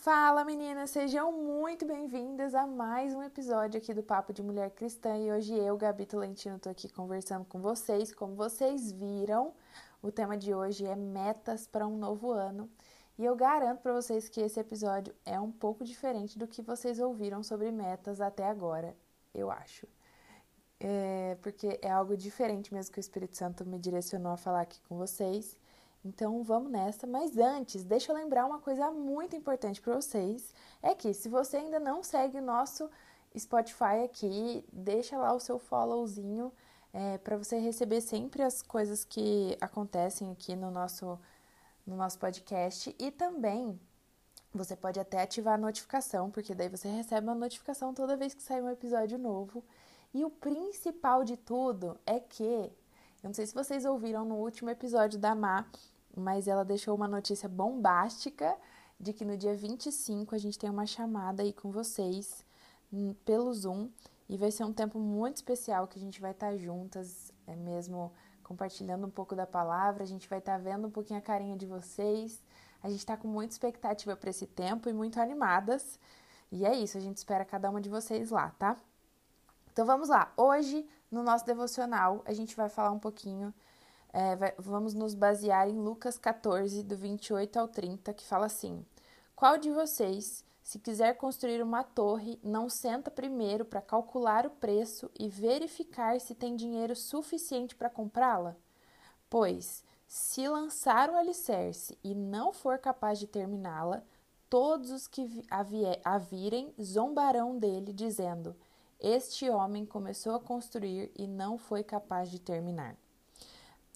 Fala meninas, sejam muito bem-vindas a mais um episódio aqui do Papo de Mulher Cristã e hoje eu, Gabi Tolentino, tô aqui conversando com vocês. Como vocês viram, o tema de hoje é metas para um novo ano e eu garanto para vocês que esse episódio é um pouco diferente do que vocês ouviram sobre metas até agora, eu acho. É, porque é algo diferente mesmo que o Espírito Santo me direcionou a falar aqui com vocês. Então vamos nessa, mas antes, deixa eu lembrar uma coisa muito importante para vocês, é que se você ainda não segue o nosso Spotify aqui, deixa lá o seu followzinho é, para você receber sempre as coisas que acontecem aqui no nosso no nosso podcast. E também você pode até ativar a notificação, porque daí você recebe uma notificação toda vez que sair um episódio novo. E o principal de tudo é que, eu não sei se vocês ouviram no último episódio da Má, mas ela deixou uma notícia bombástica de que no dia 25 a gente tem uma chamada aí com vocês hum, pelo Zoom e vai ser um tempo muito especial que a gente vai estar juntas, é mesmo compartilhando um pouco da palavra, a gente vai estar vendo um pouquinho a carinha de vocês. A gente está com muita expectativa para esse tempo e muito animadas. E é isso, a gente espera cada uma de vocês lá, tá? Então vamos lá. Hoje, no nosso devocional, a gente vai falar um pouquinho é, vai, vamos nos basear em Lucas 14, do 28 ao 30, que fala assim: Qual de vocês, se quiser construir uma torre, não senta primeiro para calcular o preço e verificar se tem dinheiro suficiente para comprá-la? Pois, se lançar o alicerce e não for capaz de terminá-la, todos os que a virem zombarão dele, dizendo: Este homem começou a construir e não foi capaz de terminar.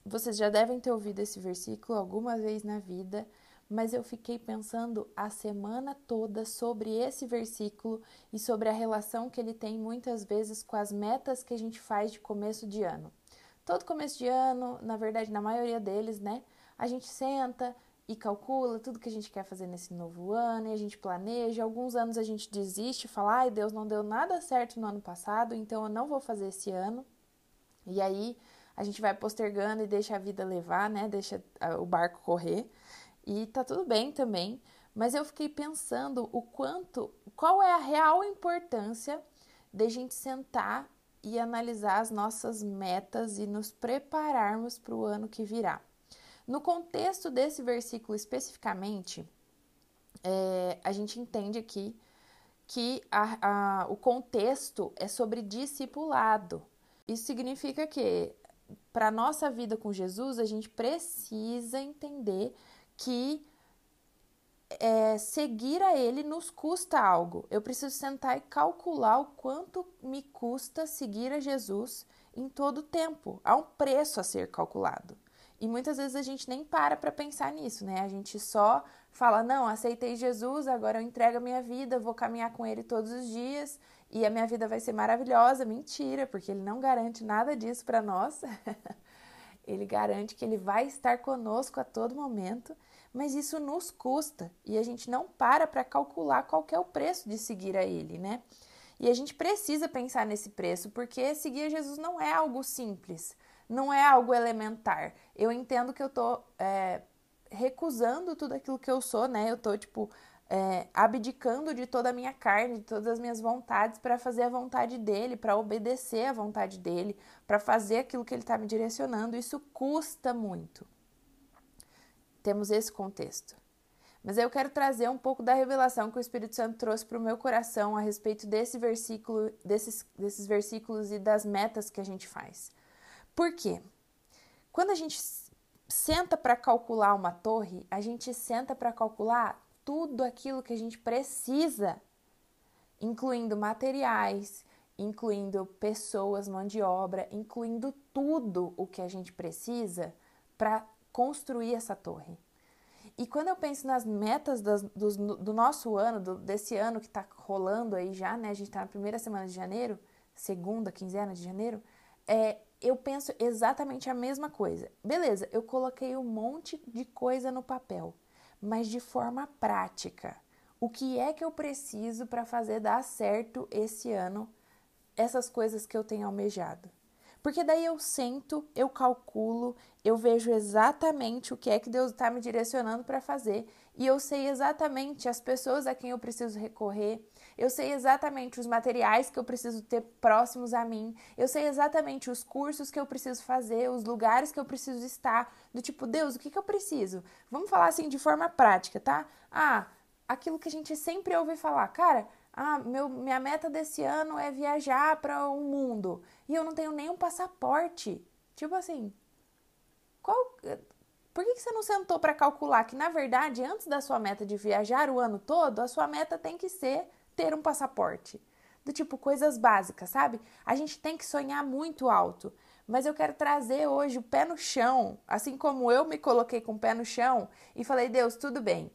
Vocês já devem ter ouvido esse versículo alguma vez na vida, mas eu fiquei pensando a semana toda sobre esse versículo e sobre a relação que ele tem muitas vezes com as metas que a gente faz de começo de ano. Todo começo de ano, na verdade, na maioria deles, né? A gente senta e calcula tudo que a gente quer fazer nesse novo ano e a gente planeja. Alguns anos a gente desiste, fala, ai, Deus não deu nada certo no ano passado, então eu não vou fazer esse ano. E aí a gente vai postergando e deixa a vida levar, né? Deixa o barco correr. E tá tudo bem também. Mas eu fiquei pensando o quanto, qual é a real importância de a gente sentar e analisar as nossas metas e nos prepararmos para o ano que virá. No contexto desse versículo especificamente, é, a gente entende aqui que a, a, o contexto é sobre discipulado. Isso significa que para a nossa vida com Jesus, a gente precisa entender que é, seguir a Ele nos custa algo. Eu preciso sentar e calcular o quanto me custa seguir a Jesus em todo o tempo. Há um preço a ser calculado. E muitas vezes a gente nem para para pensar nisso, né? A gente só fala: não, aceitei Jesus, agora eu entrego a minha vida, vou caminhar com Ele todos os dias e a minha vida vai ser maravilhosa. Mentira, porque Ele não garante nada disso para nós. ele garante que Ele vai estar conosco a todo momento, mas isso nos custa e a gente não para para calcular qual é o preço de seguir a Ele, né? E a gente precisa pensar nesse preço, porque seguir a Jesus não é algo simples não é algo elementar. Eu entendo que eu tô é, recusando tudo aquilo que eu sou, né? Eu tô, tipo, é, abdicando de toda a minha carne, de todas as minhas vontades para fazer a vontade dele, para obedecer a vontade dele, para fazer aquilo que ele está me direcionando. Isso custa muito. Temos esse contexto. Mas eu quero trazer um pouco da revelação que o Espírito Santo trouxe para o meu coração a respeito desse versículo, desses, desses versículos e das metas que a gente faz. Por quê? Quando a gente senta para calcular uma torre, a gente senta para calcular tudo aquilo que a gente precisa, incluindo materiais, incluindo pessoas, mão de obra, incluindo tudo o que a gente precisa para construir essa torre. E quando eu penso nas metas do, nosso ano, do, desse ano que está rolando aí já, né? A gente está na primeira semana de janeiro, segunda quinzena de janeiro, é, eu penso exatamente a mesma coisa. Beleza, eu coloquei um monte de coisa no papel, mas de forma prática. O que é que eu preciso para fazer dar certo esse ano essas coisas que eu tenho almejado? Porque daí eu sento, eu calculo, eu vejo exatamente o que é que Deus está me direcionando para fazer e eu sei exatamente as pessoas a quem eu preciso recorrer, eu sei exatamente os materiais que eu preciso ter próximos a mim, eu sei exatamente os cursos que eu preciso fazer, os lugares que eu preciso estar. Do tipo, Deus, o que, que eu preciso? Vamos falar assim de forma prática, tá? Ah, aquilo que a gente sempre ouve falar, cara ah, meu, minha meta desse ano é viajar para o um mundo e eu não tenho nenhum passaporte. Tipo assim, qual, por que, que você não sentou para calcular que, na verdade, antes da sua meta de viajar o ano todo, a sua meta tem que ser ter um passaporte? Do tipo, coisas básicas, sabe? A gente tem que sonhar muito alto. Mas eu quero trazer hoje o pé no chão, assim como eu me coloquei com o pé no chão e falei: Deus, tudo bem,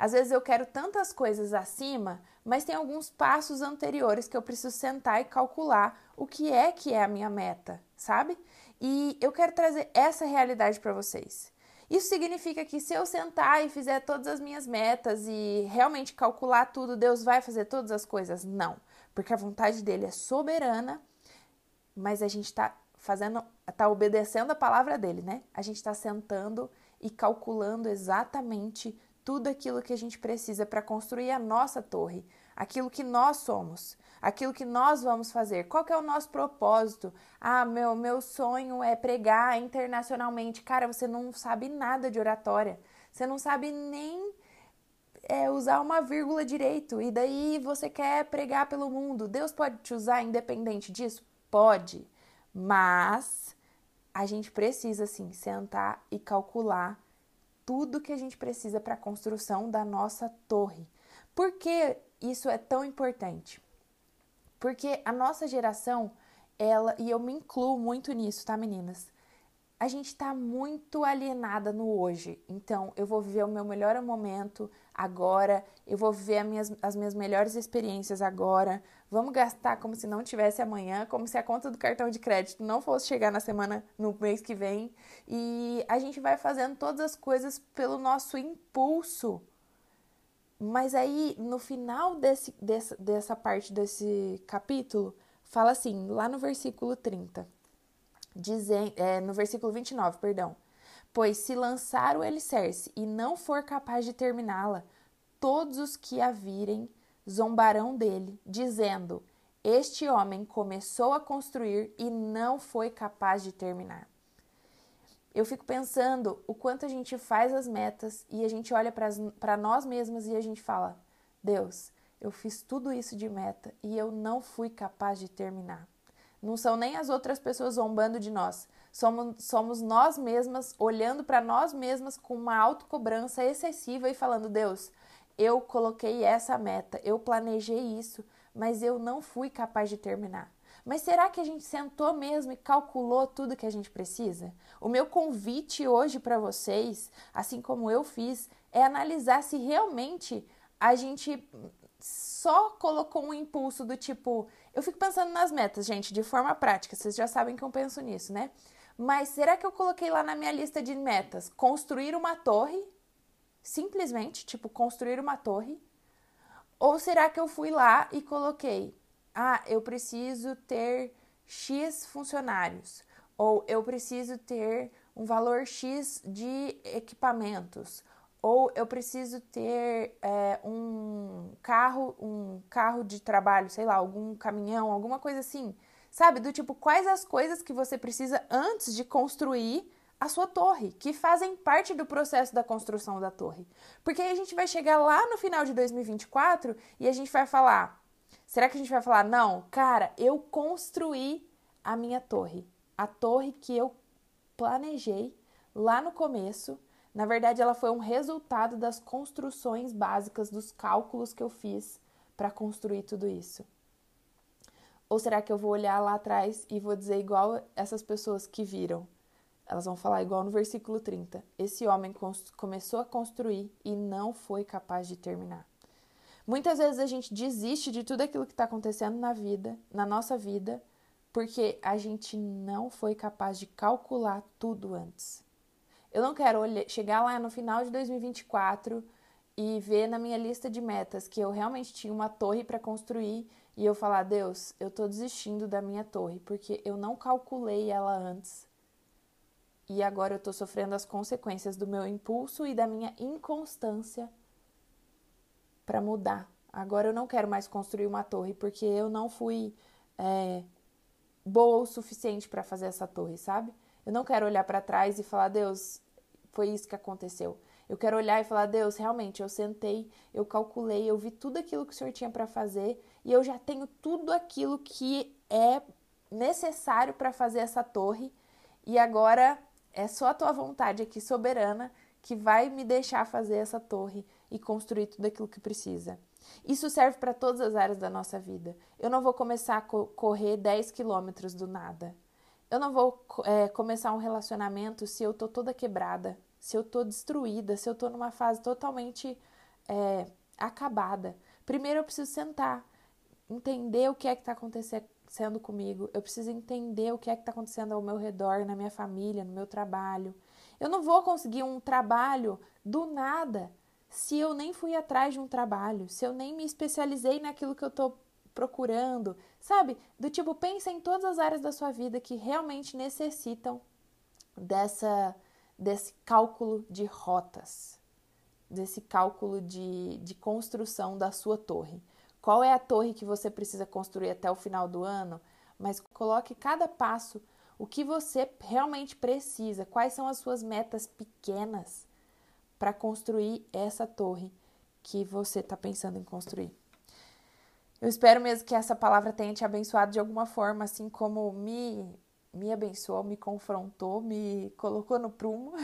às vezes eu quero tantas coisas acima, mas tem alguns passos anteriores que eu preciso sentar e calcular o que é que é a minha meta, sabe? E eu quero trazer essa realidade para vocês. Isso significa que se eu sentar e fizer todas as minhas metas e realmente calcular tudo, Deus vai fazer todas as coisas? Não, porque a vontade dele é soberana, mas a gente está fazendo, está obedecendo a palavra dele, né? A gente está sentando e calculando exatamente tudo aquilo que a gente precisa para construir a nossa torre, aquilo que nós somos, aquilo que nós vamos fazer. Qual que é o nosso propósito? Ah, meu meu sonho é pregar internacionalmente. Cara, você não sabe nada de oratória. Você não sabe nem é, usar uma vírgula direito. E daí você quer pregar pelo mundo. Deus pode te usar independente disso? Pode. Mas a gente precisa sim sentar e calcular tudo que a gente precisa para a construção da nossa torre. Por que isso é tão importante? Porque a nossa geração, ela, e eu me incluo muito nisso, tá, meninas? A gente está muito alienada no hoje. Então, eu vou viver o meu melhor momento agora, eu vou viver as minhas, as minhas melhores experiências agora, Vamos gastar como se não tivesse amanhã, como se a conta do cartão de crédito não fosse chegar na semana, no mês que vem. E a gente vai fazendo todas as coisas pelo nosso impulso. Mas aí, no final desse, dessa, dessa parte desse capítulo, fala assim, lá no versículo 30, dizem, é, no versículo 29, perdão. Pois se lançar o alicerce e não for capaz de terminá-la, todos os que a virem zombarão dele, dizendo: Este homem começou a construir e não foi capaz de terminar. Eu fico pensando o quanto a gente faz as metas e a gente olha para nós mesmas e a gente fala: Deus, eu fiz tudo isso de meta e eu não fui capaz de terminar. Não são nem as outras pessoas zombando de nós. Somos, somos nós mesmas olhando para nós mesmas com uma autocobrança excessiva e falando: Deus, eu coloquei essa meta, eu planejei isso, mas eu não fui capaz de terminar. Mas será que a gente sentou mesmo e calculou tudo que a gente precisa? O meu convite hoje para vocês, assim como eu fiz, é analisar se realmente a gente só colocou um impulso do tipo. Eu fico pensando nas metas, gente, de forma prática, vocês já sabem que eu penso nisso, né? Mas será que eu coloquei lá na minha lista de metas construir uma torre simplesmente, tipo, construir uma torre? Ou será que eu fui lá e coloquei, ah, eu preciso ter X funcionários, ou eu preciso ter um valor X de equipamentos, ou eu preciso ter é, um carro, um carro de trabalho, sei lá, algum caminhão, alguma coisa assim. Sabe? Do tipo, quais as coisas que você precisa antes de construir a sua torre, que fazem parte do processo da construção da torre. Porque aí a gente vai chegar lá no final de 2024 e a gente vai falar: será que a gente vai falar, não, cara, eu construí a minha torre, a torre que eu planejei lá no começo. Na verdade, ela foi um resultado das construções básicas, dos cálculos que eu fiz para construir tudo isso. Ou será que eu vou olhar lá atrás e vou dizer igual essas pessoas que viram? Elas vão falar igual no versículo 30. Esse homem começou a construir e não foi capaz de terminar. Muitas vezes a gente desiste de tudo aquilo que está acontecendo na vida, na nossa vida, porque a gente não foi capaz de calcular tudo antes. Eu não quero chegar lá no final de 2024 e ver na minha lista de metas que eu realmente tinha uma torre para construir e eu falar: Deus, eu estou desistindo da minha torre porque eu não calculei ela antes e agora eu estou sofrendo as consequências do meu impulso e da minha inconstância para mudar. Agora eu não quero mais construir uma torre porque eu não fui é, boa o suficiente para fazer essa torre, sabe? Eu não quero olhar para trás e falar, Deus, foi isso que aconteceu. Eu quero olhar e falar, Deus, realmente, eu sentei, eu calculei, eu vi tudo aquilo que o Senhor tinha para fazer e eu já tenho tudo aquilo que é necessário para fazer essa torre e agora é só a tua vontade aqui soberana que vai me deixar fazer essa torre e construir tudo aquilo que precisa. Isso serve para todas as áreas da nossa vida. Eu não vou começar a co correr 10 quilômetros do nada. Eu não vou é, começar um relacionamento se eu tô toda quebrada, se eu tô destruída, se eu tô numa fase totalmente é, acabada. Primeiro eu preciso sentar, entender o que é que está acontecendo comigo, eu preciso entender o que é que está acontecendo ao meu redor, na minha família, no meu trabalho. Eu não vou conseguir um trabalho do nada se eu nem fui atrás de um trabalho, se eu nem me especializei naquilo que eu estou procurando, sabe? Do tipo, pensa em todas as áreas da sua vida que realmente necessitam dessa desse cálculo de rotas, desse cálculo de, de construção da sua torre. Qual é a torre que você precisa construir até o final do ano? Mas coloque cada passo o que você realmente precisa, quais são as suas metas pequenas para construir essa torre que você está pensando em construir. Eu espero mesmo que essa palavra tenha te abençoado de alguma forma, assim como me, me abençoou, me confrontou, me colocou no prumo.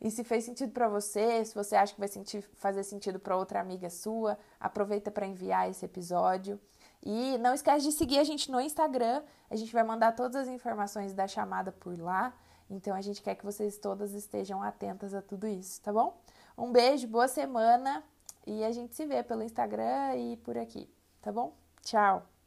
E se fez sentido para você, se você acha que vai sentir, fazer sentido para outra amiga sua, aproveita para enviar esse episódio. E não esquece de seguir a gente no Instagram. A gente vai mandar todas as informações da chamada por lá. Então a gente quer que vocês todas estejam atentas a tudo isso, tá bom? Um beijo, boa semana e a gente se vê pelo Instagram e por aqui, tá bom? Tchau!